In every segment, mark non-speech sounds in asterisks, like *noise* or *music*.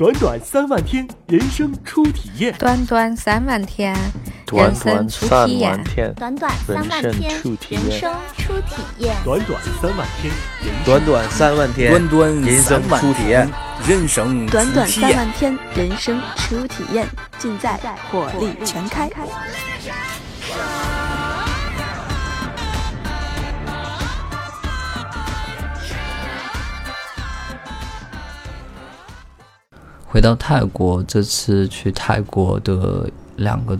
短短三万天，人生初体验。短短三万天，短人生短三初体验万。天，短短三万天人生初体验。短短三万天，人生短短三万天，短短人生三万初体验，人生短短初体验三万天，人生初体验，尽在火力全开。回到泰国，这次去泰国的两个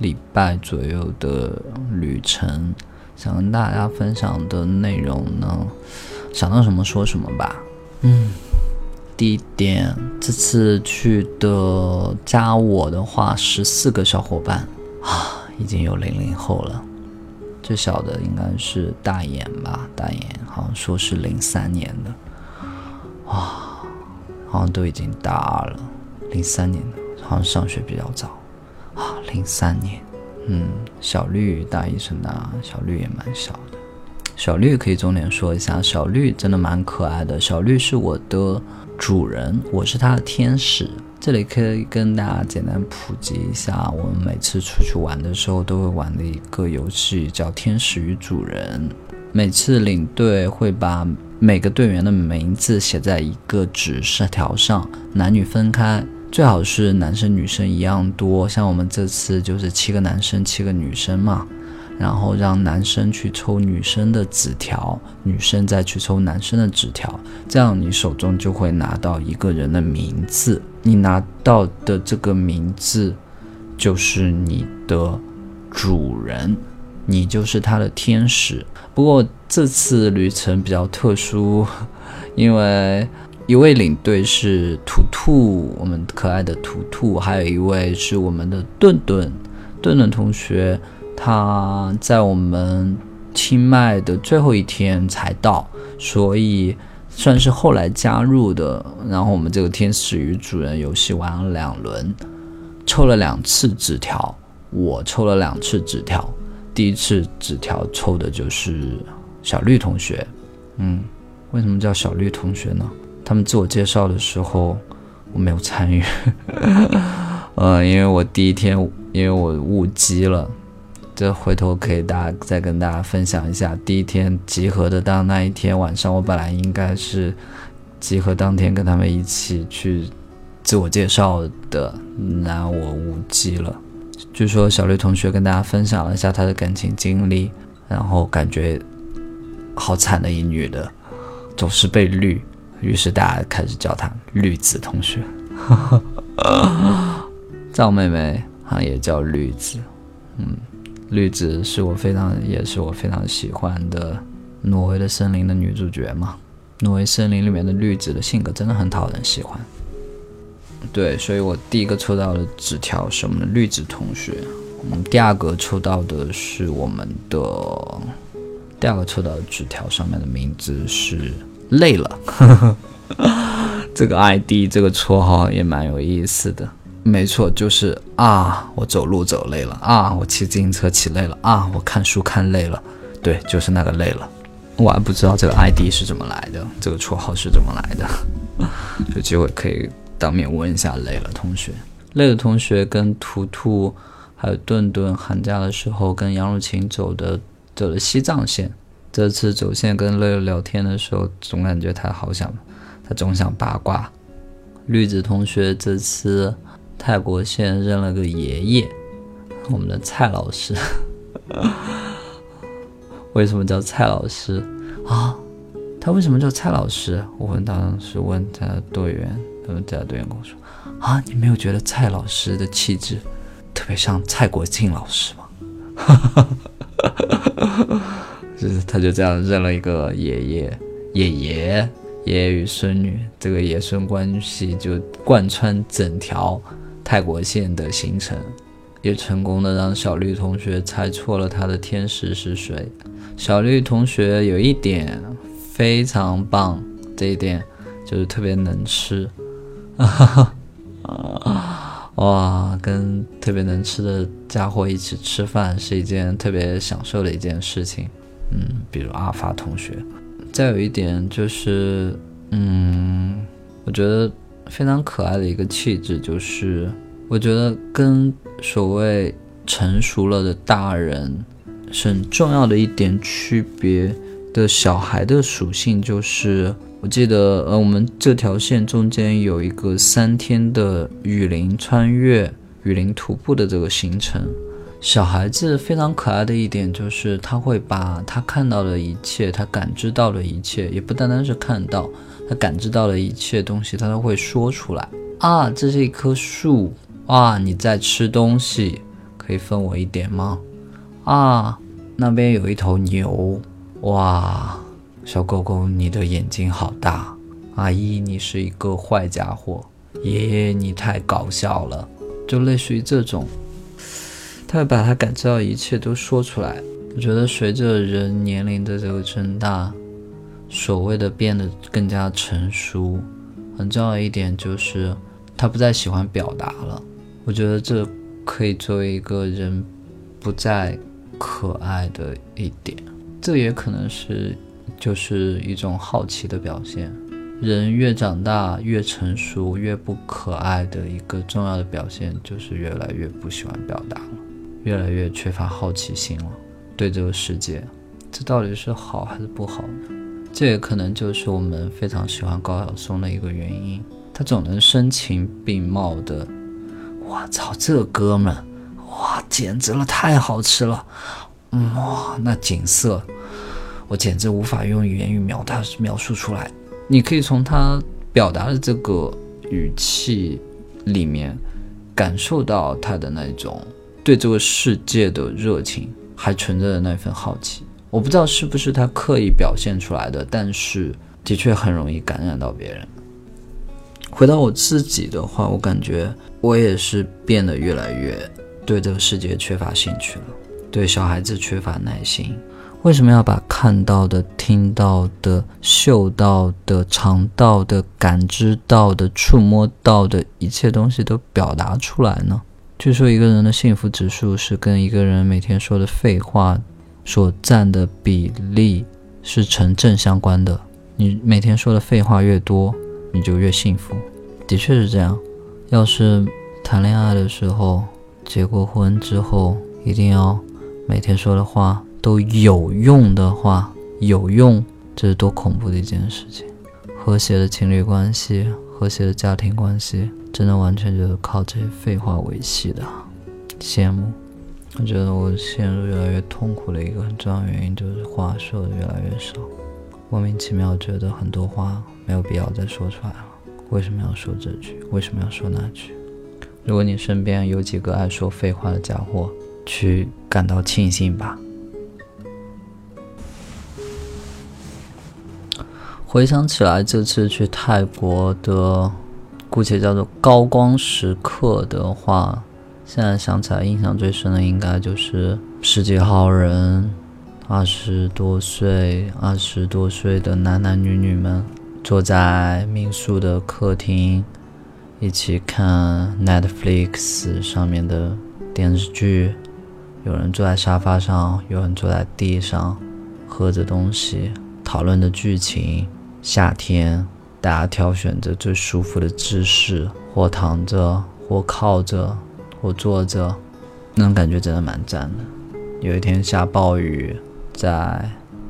礼拜左右的旅程，想跟大家分享的内容呢，想到什么说什么吧。嗯，第一点，这次去的加我的话，十四个小伙伴啊，已经有零零后了。最小的应该是大眼吧，大眼好像说是零三年的，好像都已经大二了，零三年的，好像上学比较早啊，零三年，嗯，小绿大一升大二，小绿也蛮小的。小绿可以重点说一下，小绿真的蛮可爱的。小绿是我的主人，我是它的天使。这里可以跟大家简单普及一下，我们每次出去玩的时候都会玩的一个游戏，叫《天使与主人》。每次领队会把每个队员的名字写在一个纸条上，男女分开，最好是男生女生一样多。像我们这次就是七个男生，七个女生嘛。然后让男生去抽女生的纸条，女生再去抽男生的纸条，这样你手中就会拿到一个人的名字，你拿到的这个名字就是你的主人，你就是他的天使。不过这次旅程比较特殊，因为一位领队是图图，我们可爱的图图，还有一位是我们的顿顿，顿顿同学。他在我们清迈的最后一天才到，所以算是后来加入的。然后我们这个天使与主人游戏玩了两轮，抽了两次纸条，我抽了两次纸条。第一次纸条抽的就是小绿同学，嗯，为什么叫小绿同学呢？他们自我介绍的时候我没有参与，*laughs* 呃，因为我第一天因为我误机了。这回头可以大家再跟大家分享一下，第一天集合的当那一天晚上，我本来应该是集合当天跟他们一起去自我介绍的，那我误机了。据说小绿同学跟大家分享了一下他的感情经历，然后感觉好惨的一女的，总是被绿，于是大家开始叫她绿子同学。*laughs* 赵妹妹好像也叫绿子，嗯。绿子是我非常，也是我非常喜欢的《挪威的森林》的女主角嘛。挪威森林里面的绿子的性格真的很讨人喜欢。对，所以我第一个抽到的纸条是我们的绿子同学。嗯，第二个抽到的是我们的，第二个抽到的纸条上面的名字是累了。*laughs* 这个 ID 这个绰号也蛮有意思的。没错，就是啊，我走路走累了啊，我骑自行车骑累了啊，我看书看累了，对，就是那个累了。我还不知道这个 ID 是怎么来的，这个绰号是怎么来的，*laughs* 有机会可以当面问一下累了同学。累了同学跟图图还有顿顿寒假的时候跟杨汝晴走的走的西藏线，这次走线跟累了聊天的时候，总感觉他好想，他总想八卦。绿子同学这次。泰国线认了个爷爷，我们的蔡老师。*laughs* 为什么叫蔡老师啊？他为什么叫蔡老师？我问当时问他的队员，他们家队员跟我说：“啊，你没有觉得蔡老师的气质特别像蔡国庆老师吗？”哈哈哈就是他就这样认了一个爷爷，爷爷，爷爷与孙女这个爷孙关系就贯穿整条。泰国线的行程，也成功的让小绿同学猜错了他的天使是谁。小绿同学有一点非常棒，这一点就是特别能吃。哈 *laughs* 哈哇，跟特别能吃的家伙一起吃饭是一件特别享受的一件事情。嗯，比如阿发同学。再有一点就是，嗯，我觉得。非常可爱的一个气质，就是我觉得跟所谓成熟了的大人是很重要的一点区别的小孩的属性，就是我记得呃，我们这条线中间有一个三天的雨林穿越、雨林徒步的这个行程。小孩子非常可爱的一点就是他会把他看到的一切，他感知到的一切，也不单单是看到。他感知到的一切东西，他都会说出来啊！这是一棵树哇！你在吃东西，可以分我一点吗？啊，那边有一头牛哇！小狗狗，你的眼睛好大！阿姨，你是一个坏家伙！爷爷，你太搞笑了！就类似于这种，他会把他感知到一切都说出来。我觉得随着人年龄的这个增大。所谓的变得更加成熟，很重要一点就是他不再喜欢表达了。我觉得这可以作为一个人不再可爱的一点，这也可能是就是一种好奇的表现。人越长大越成熟越不可爱的一个重要的表现就是越来越不喜欢表达了，越来越缺乏好奇心了。对这个世界，这到底是好还是不好呢？这也可能就是我们非常喜欢高晓松的一个原因，他总能声情并茂的，我操，这哥们，哇，简直了，太好吃了，哇，那景色，我简直无法用语言语描他描述出来。你可以从他表达的这个语气里面，感受到他的那种对这个世界的热情，还存着的那份好奇。我不知道是不是他刻意表现出来的，但是的确很容易感染到别人。回到我自己的话，我感觉我也是变得越来越对这个世界缺乏兴趣了，对小孩子缺乏耐心。为什么要把看到的、听到的、嗅到的、尝到的、感知到的、触摸到的一切东西都表达出来呢？据说一个人的幸福指数是跟一个人每天说的废话。所占的比例是成正相关的。你每天说的废话越多，你就越幸福。的确是这样。要是谈恋爱的时候，结过婚之后，一定要每天说的话都有用的话，有用，这是多恐怖的一件事情。和谐的情侣关系，和谐的家庭关系，真的完全就是靠这些废话维系的。羡慕。我觉得我陷入越来越痛苦的一个很重要原因就是话说的越来越少，莫名其妙觉得很多话没有必要再说出来了。为什么要说这句？为什么要说那句？如果你身边有几个爱说废话的家伙，去感到庆幸吧。回想起来，这次去泰国的，姑且叫做高光时刻的话。现在想起来，印象最深的应该就是十几号人，二十多岁、二十多岁的男男女女们坐在民宿的客厅，一起看 Netflix 上面的电视剧。有人坐在沙发上，有人坐在地上，喝着东西，讨论的剧情。夏天，大家挑选着最舒服的姿势，或躺着，或靠着。或坐着，那种感觉真的蛮赞的。有一天下暴雨，在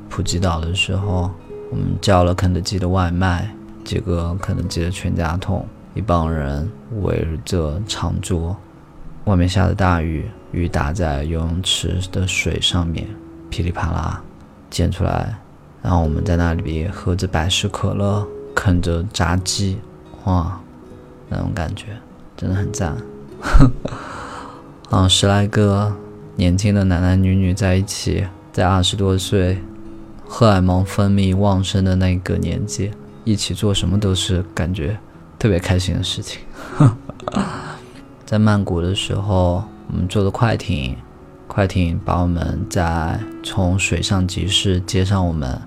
普吉岛的时候，我们叫了肯德基的外卖，几个肯德基的全家桶，一帮人围着长桌，外面下着大雨，雨打在游泳池的水上面，噼里啪啦溅出来，然后我们在那里喝着百事可乐，啃着炸鸡，哇，那种感觉真的很赞。*laughs* 啊，十来个年轻的男男女女在一起，在二十多岁，荷尔蒙分泌旺盛的那个年纪，一起做什么都是感觉特别开心的事情。*laughs* 在曼谷的时候，我们坐的快艇，快艇把我们在从水上集市接上我们，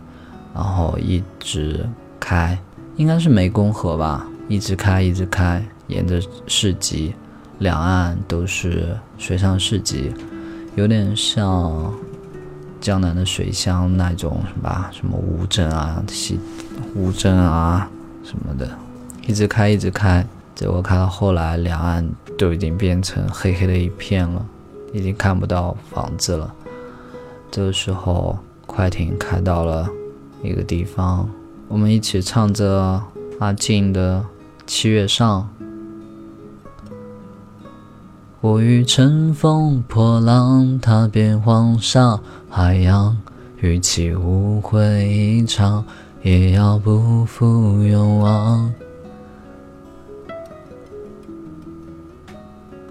然后一直开，应该是湄公河吧，一直开，一直开，沿着市集。两岸都是水上市集，有点像江南的水乡那种什么什么乌镇啊、西乌镇啊什么的，一直开，一直开，结果开到后来，两岸都已经变成黑黑的一片了，已经看不到房子了。这个时候，快艇开到了一个地方，我们一起唱着阿静的《七月上》。我欲乘风破浪，踏遍黄沙海洋，与其误会一场，也要不负勇往。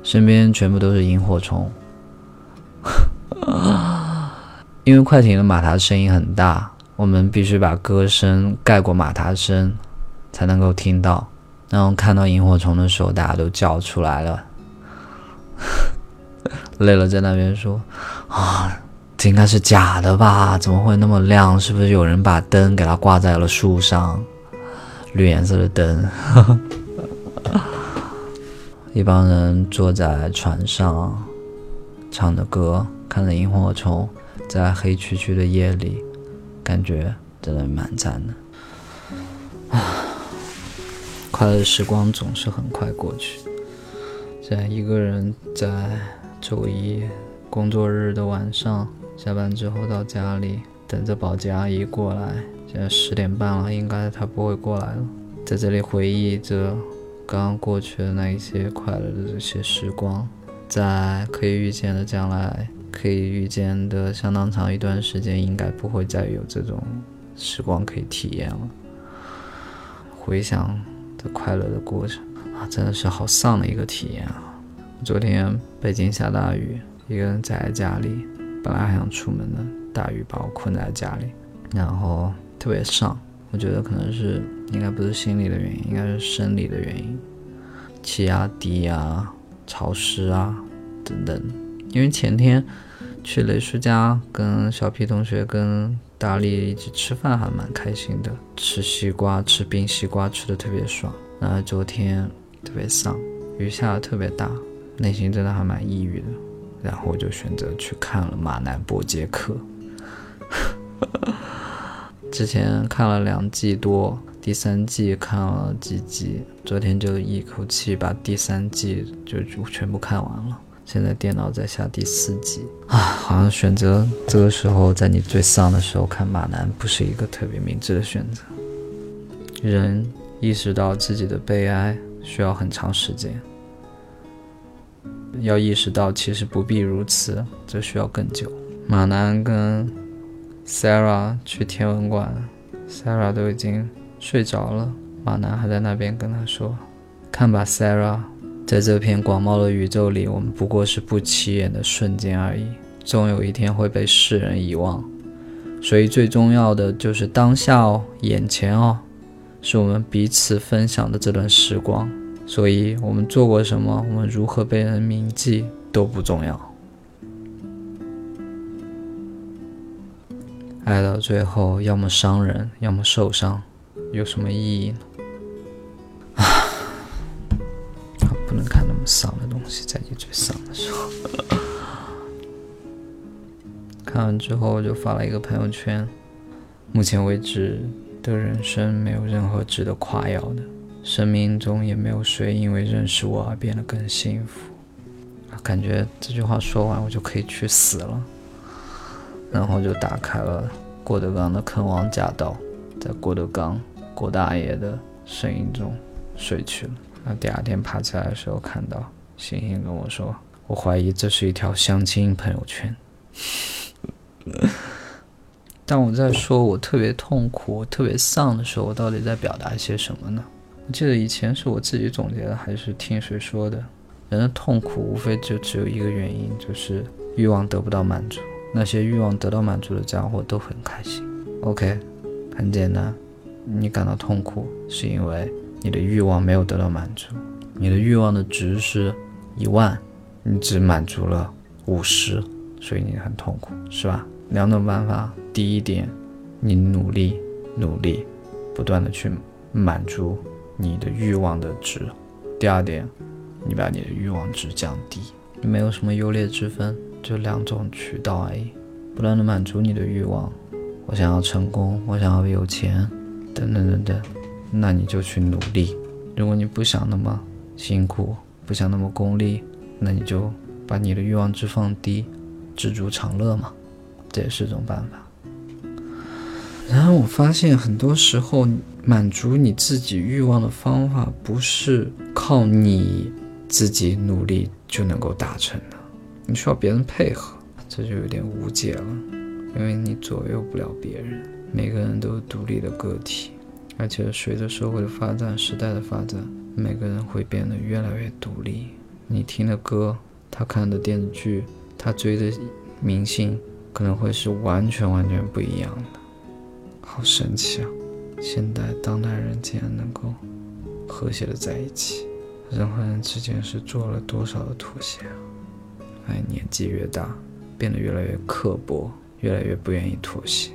身边全部都是萤火虫，*laughs* 因为快艇的马达声音很大，我们必须把歌声盖过马达声，才能够听到。然后看到萤火虫的时候，大家都叫出来了。*laughs* 累了，在那边说：“啊，这应该是假的吧？怎么会那么亮？是不是有人把灯给它挂在了树上？绿颜色的灯。*laughs* ”一帮人坐在船上，唱着歌，看着萤火虫，在黑黢黢的夜里，感觉真的蛮赞的。啊，快乐的时光总是很快过去。现在一个人在周一工作日的晚上下班之后到家里，等着保洁阿姨过来。现在十点半了，应该她不会过来了。在这里回忆着刚刚过去的那一些快乐的这些时光，在可以预见的将来，可以预见的相当长一段时间，应该不会再有这种时光可以体验了。回想这快乐的过程啊。真的是好丧的一个体验啊！昨天北京下大雨，一个人宅在家里，本来还想出门的，大雨把我困在家里，然后特别丧。我觉得可能是应该不是心理的原因，应该是生理的原因，气压低啊，潮湿啊等等。因为前天去雷叔家跟小皮同学跟大力一起吃饭，还蛮开心的，吃西瓜，吃冰西瓜，吃的特别爽。然后昨天。特别丧，雨下的特别大，内心真的还蛮抑郁的。然后我就选择去看了《马南波杰克》，之前看了两季多，第三季看了几集，昨天就一口气把第三季就全部看完了。现在电脑在下第四集啊，好像选择这个时候在你最丧的时候看马南，不是一个特别明智的选择。人意识到自己的悲哀。需要很长时间，要意识到其实不必如此，这需要更久。马南跟 Sarah 去天文馆，Sarah 都已经睡着了，马南还在那边跟他说：“看吧，Sarah，在这片广袤的宇宙里，我们不过是不起眼的瞬间而已，终有一天会被世人遗忘。所以最重要的就是当下哦，眼前哦。”是我们彼此分享的这段时光，所以我们做过什么，我们如何被人铭记都不重要。爱到最后，要么伤人，要么受伤，有什么意义呢？丧的东西，在你最丧的时候。*laughs* 看完之后，就发了一个朋友圈。目前为止。的人生没有任何值得夸耀的，生命中也没有谁因为认识我而变得更幸福。感觉这句话说完，我就可以去死了。然后就打开了郭德纲的《坑王驾到》，在郭德纲郭大爷的声音中睡去了。那第二天爬起来的时候，看到星星跟我说：“我怀疑这是一条相亲朋友圈。” *laughs* 当我在说我特别痛苦、我特别丧的时候，我到底在表达一些什么呢？我记得以前是我自己总结的，还是听谁说的？人的痛苦无非就只有一个原因，就是欲望得不到满足。那些欲望得到满足的家伙都很开心。OK，很简单，你感到痛苦是因为你的欲望没有得到满足，你的欲望的值是一万，你只满足了五十，所以你很痛苦，是吧？两种办法。第一点，你努力努力，不断的去满足你的欲望的值。第二点，你把你的欲望值降低，没有什么优劣之分，就两种渠道而已。不断的满足你的欲望，我想要成功，我想要有钱，等等等等，那你就去努力，如果你不想那么辛苦，不想那么功利，那你就把你的欲望值放低，知足常乐嘛，这也是种办法。然后我发现，很多时候满足你自己欲望的方法，不是靠你自己努力就能够达成的，你需要别人配合，这就有点无解了，因为你左右不了别人。每个人都是独立的个体，而且随着社会的发展、时代的发展，每个人会变得越来越独立。你听的歌，他看的电视剧，他追的明星，可能会是完全完全不一样的。好神奇啊！现代当代人竟然能够和谐的在一起，人和人之间是做了多少的妥协啊！哎，年纪越大，变得越来越刻薄，越来越不愿意妥协。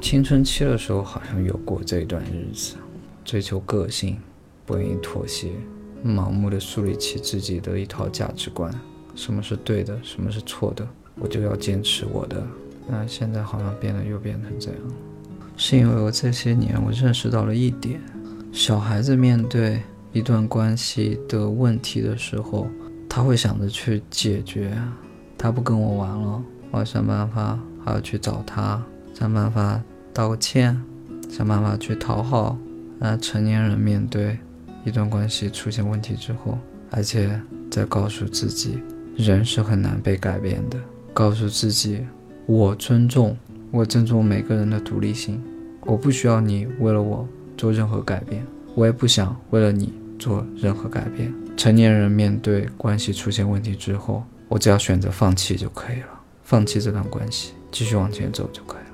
青春期的时候好像有过这一段日子，追求个性，不愿意妥协，盲目的树立起自己的一套价值观，什么是对的，什么是错的，我就要坚持我的。那现在好像变得又变成这样。是因为我这些年我认识到了一点：小孩子面对一段关系的问题的时候，他会想着去解决。他不跟我玩了，我要想办法，还要去找他，想办法道个歉，想办法去讨好。那成年人面对一段关系出现问题之后，而且在告诉自己，人是很难被改变的，告诉自己，我尊重，我尊重每个人的独立性。我不需要你为了我做任何改变，我也不想为了你做任何改变。成年人面对关系出现问题之后，我只要选择放弃就可以了，放弃这段关系，继续往前走就可以了。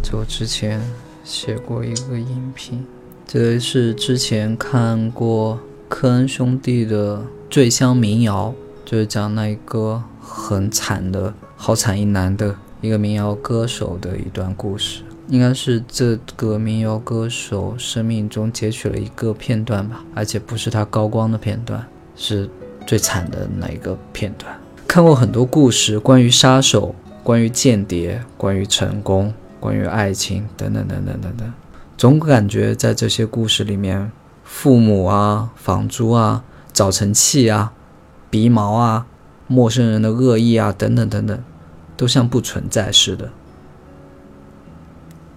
就我之前写过一个影评，这是之前看过科恩兄弟的《醉乡民谣》，就是讲那一个很惨的好惨一男的一个民谣歌手的一段故事。应该是这个民谣歌手生命中截取了一个片段吧，而且不是他高光的片段，是最惨的那一个片段。看过很多故事，关于杀手，关于间谍，关于成功，关于爱情，等等等等等等，总感觉在这些故事里面，父母啊、房租啊、早晨气啊、鼻毛啊、陌生人的恶意啊，等等等等，都像不存在似的。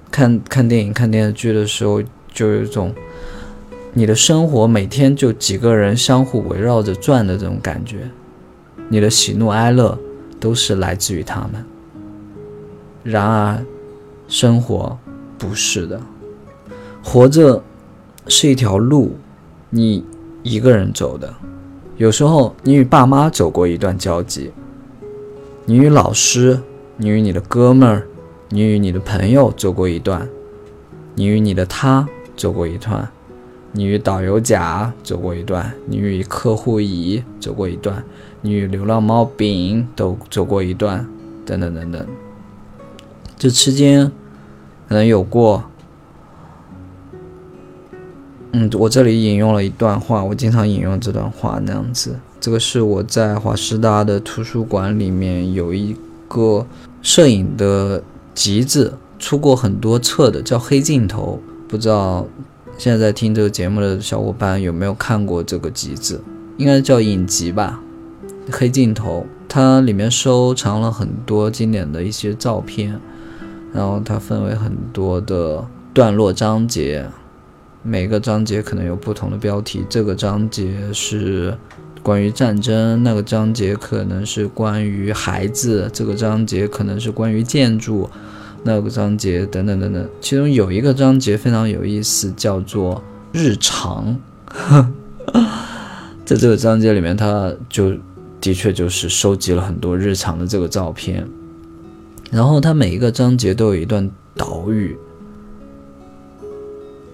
看看电影、看电视剧的时候，就有一种你的生活每天就几个人相互围绕着转的这种感觉，你的喜怒哀乐都是来自于他们。然而，生活不是的，活着是一条路，你一个人走的。有时候，你与爸妈走过一段交集，你与老师，你与你的哥们儿。你与你的朋友走过一段，你与你的他走过一段，你与导游甲走过一段，你与客户乙走过一段，你与流浪猫丙都走过一段，等等等等。这期间可能有过，嗯，我这里引用了一段话，我经常引用这段话那样子。这个是我在华师大的图书馆里面有一个摄影的。集子出过很多册的，叫《黑镜头》，不知道现在在听这个节目的小伙伴有没有看过这个集子？应该叫影集吧，《黑镜头》。它里面收藏了很多经典的一些照片，然后它分为很多的段落章节，每个章节可能有不同的标题。这个章节是关于战争，那个章节可能是关于孩子，这个章节可能是关于建筑。那个章节等等等等，其中有一个章节非常有意思，叫做日常。*laughs* 在这个章节里面，他就的确就是收集了很多日常的这个照片，然后他每一个章节都有一段导语，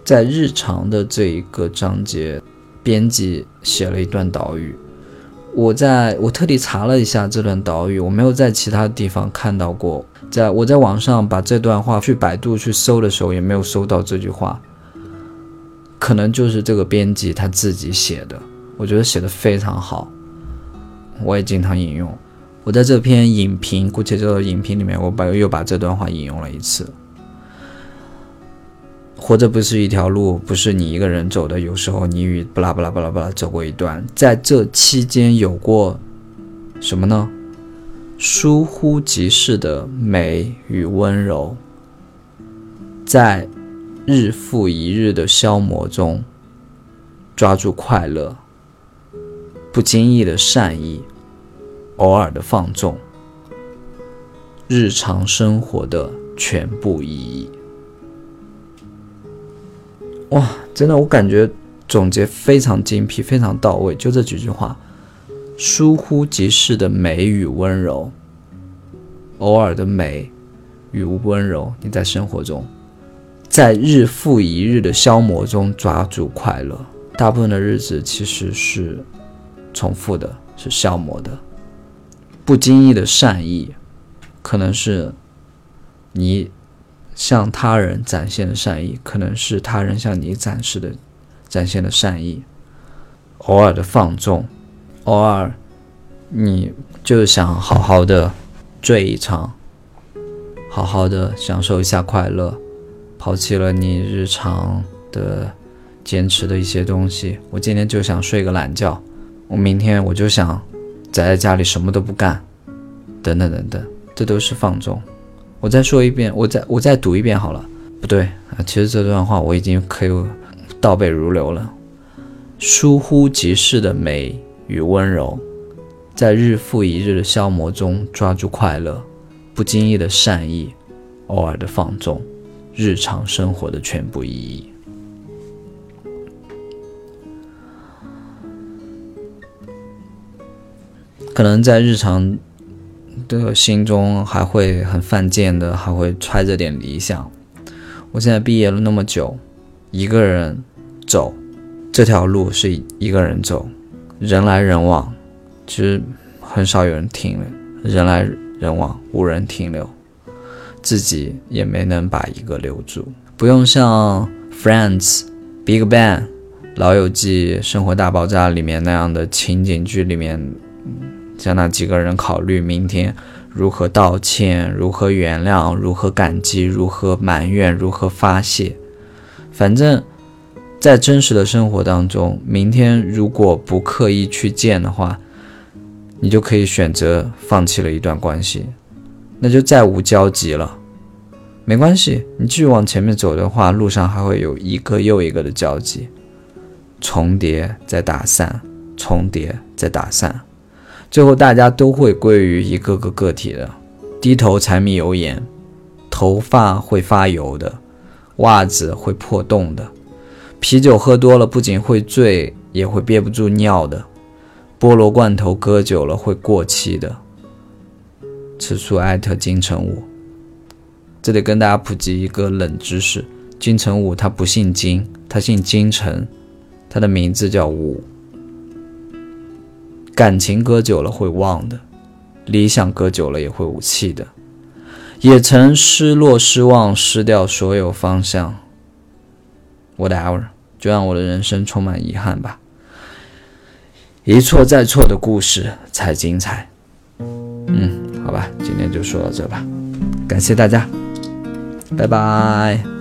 在日常的这一个章节，编辑写了一段导语。我在我特地查了一下这段导语，我没有在其他地方看到过。在我在网上把这段话去百度去搜的时候，也没有搜到这句话。可能就是这个编辑他自己写的，我觉得写的非常好，我也经常引用。我在这篇影评，姑且叫做影评里面，我把又把这段话引用了一次。活着不是一条路，不是你一个人走的。有时候你与巴拉巴拉巴拉巴拉走过一段，在这期间有过什么呢？疏忽即逝的美与温柔，在日复一日的消磨中抓住快乐，不经意的善意，偶尔的放纵，日常生活的全部意义。哇，真的，我感觉总结非常精辟，非常到位，就这几句话：疏忽即逝的美与温柔，偶尔的美与温柔，你在生活中，在日复一日的消磨中抓住快乐。大部分的日子其实是重复的，是消磨的。不经意的善意，可能是你。向他人展现的善意，可能是他人向你展示的、展现的善意。偶尔的放纵，偶尔你就是想好好的醉一场，好好的享受一下快乐，抛弃了你日常的坚持的一些东西。我今天就想睡个懒觉，我明天我就想宅在家里什么都不干，等等等等，这都是放纵。我再说一遍，我再我再读一遍好了。不对啊，其实这段话我已经可以倒背如流了。疏忽即逝的美与温柔，在日复一日的消磨中抓住快乐，不经意的善意，偶尔的放纵，日常生活的全部意义。可能在日常。的心中还会很犯贱的，还会揣着点理想。我现在毕业了那么久，一个人走这条路是一个人走，人来人往，其实很少有人停留。人来人往，无人停留，自己也没能把一个留住。不用像《Friends》《Big Bang》《老友记》《生活大爆炸》里面那样的情景剧里面。嗯向那几个人考虑明天如何道歉，如何原谅，如何感激，如何埋怨，如何发泄。反正，在真实的生活当中，明天如果不刻意去见的话，你就可以选择放弃了一段关系，那就再无交集了。没关系，你继续往前面走的话，路上还会有一个又一个的交集，重叠再打散，重叠再打散。最后，大家都会归于一个个个体的，低头柴米油盐，头发会发油的，袜子会破洞的，啤酒喝多了不仅会醉，也会憋不住尿的，菠萝罐头搁久了会过期的。此处艾特金城武，这里跟大家普及一个冷知识：金城武他不姓金，他姓金城，他的名字叫武。感情搁久了会忘的，理想搁久了也会无气的，也曾失落、失望、失掉所有方向。Whatever，就让我的人生充满遗憾吧。一错再错的故事才精彩。嗯，好吧，今天就说到这吧，感谢大家，拜拜。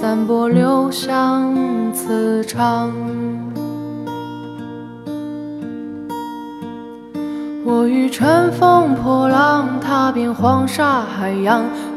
散播留香磁场。我欲乘风破浪，踏遍黄沙海洋，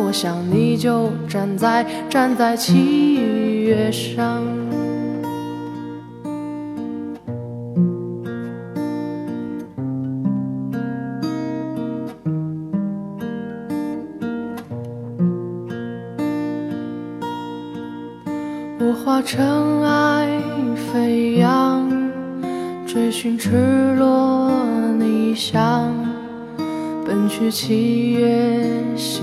我想你就站在站在七月。上。我化尘埃飞扬，追寻赤裸逆翔，奔去七月心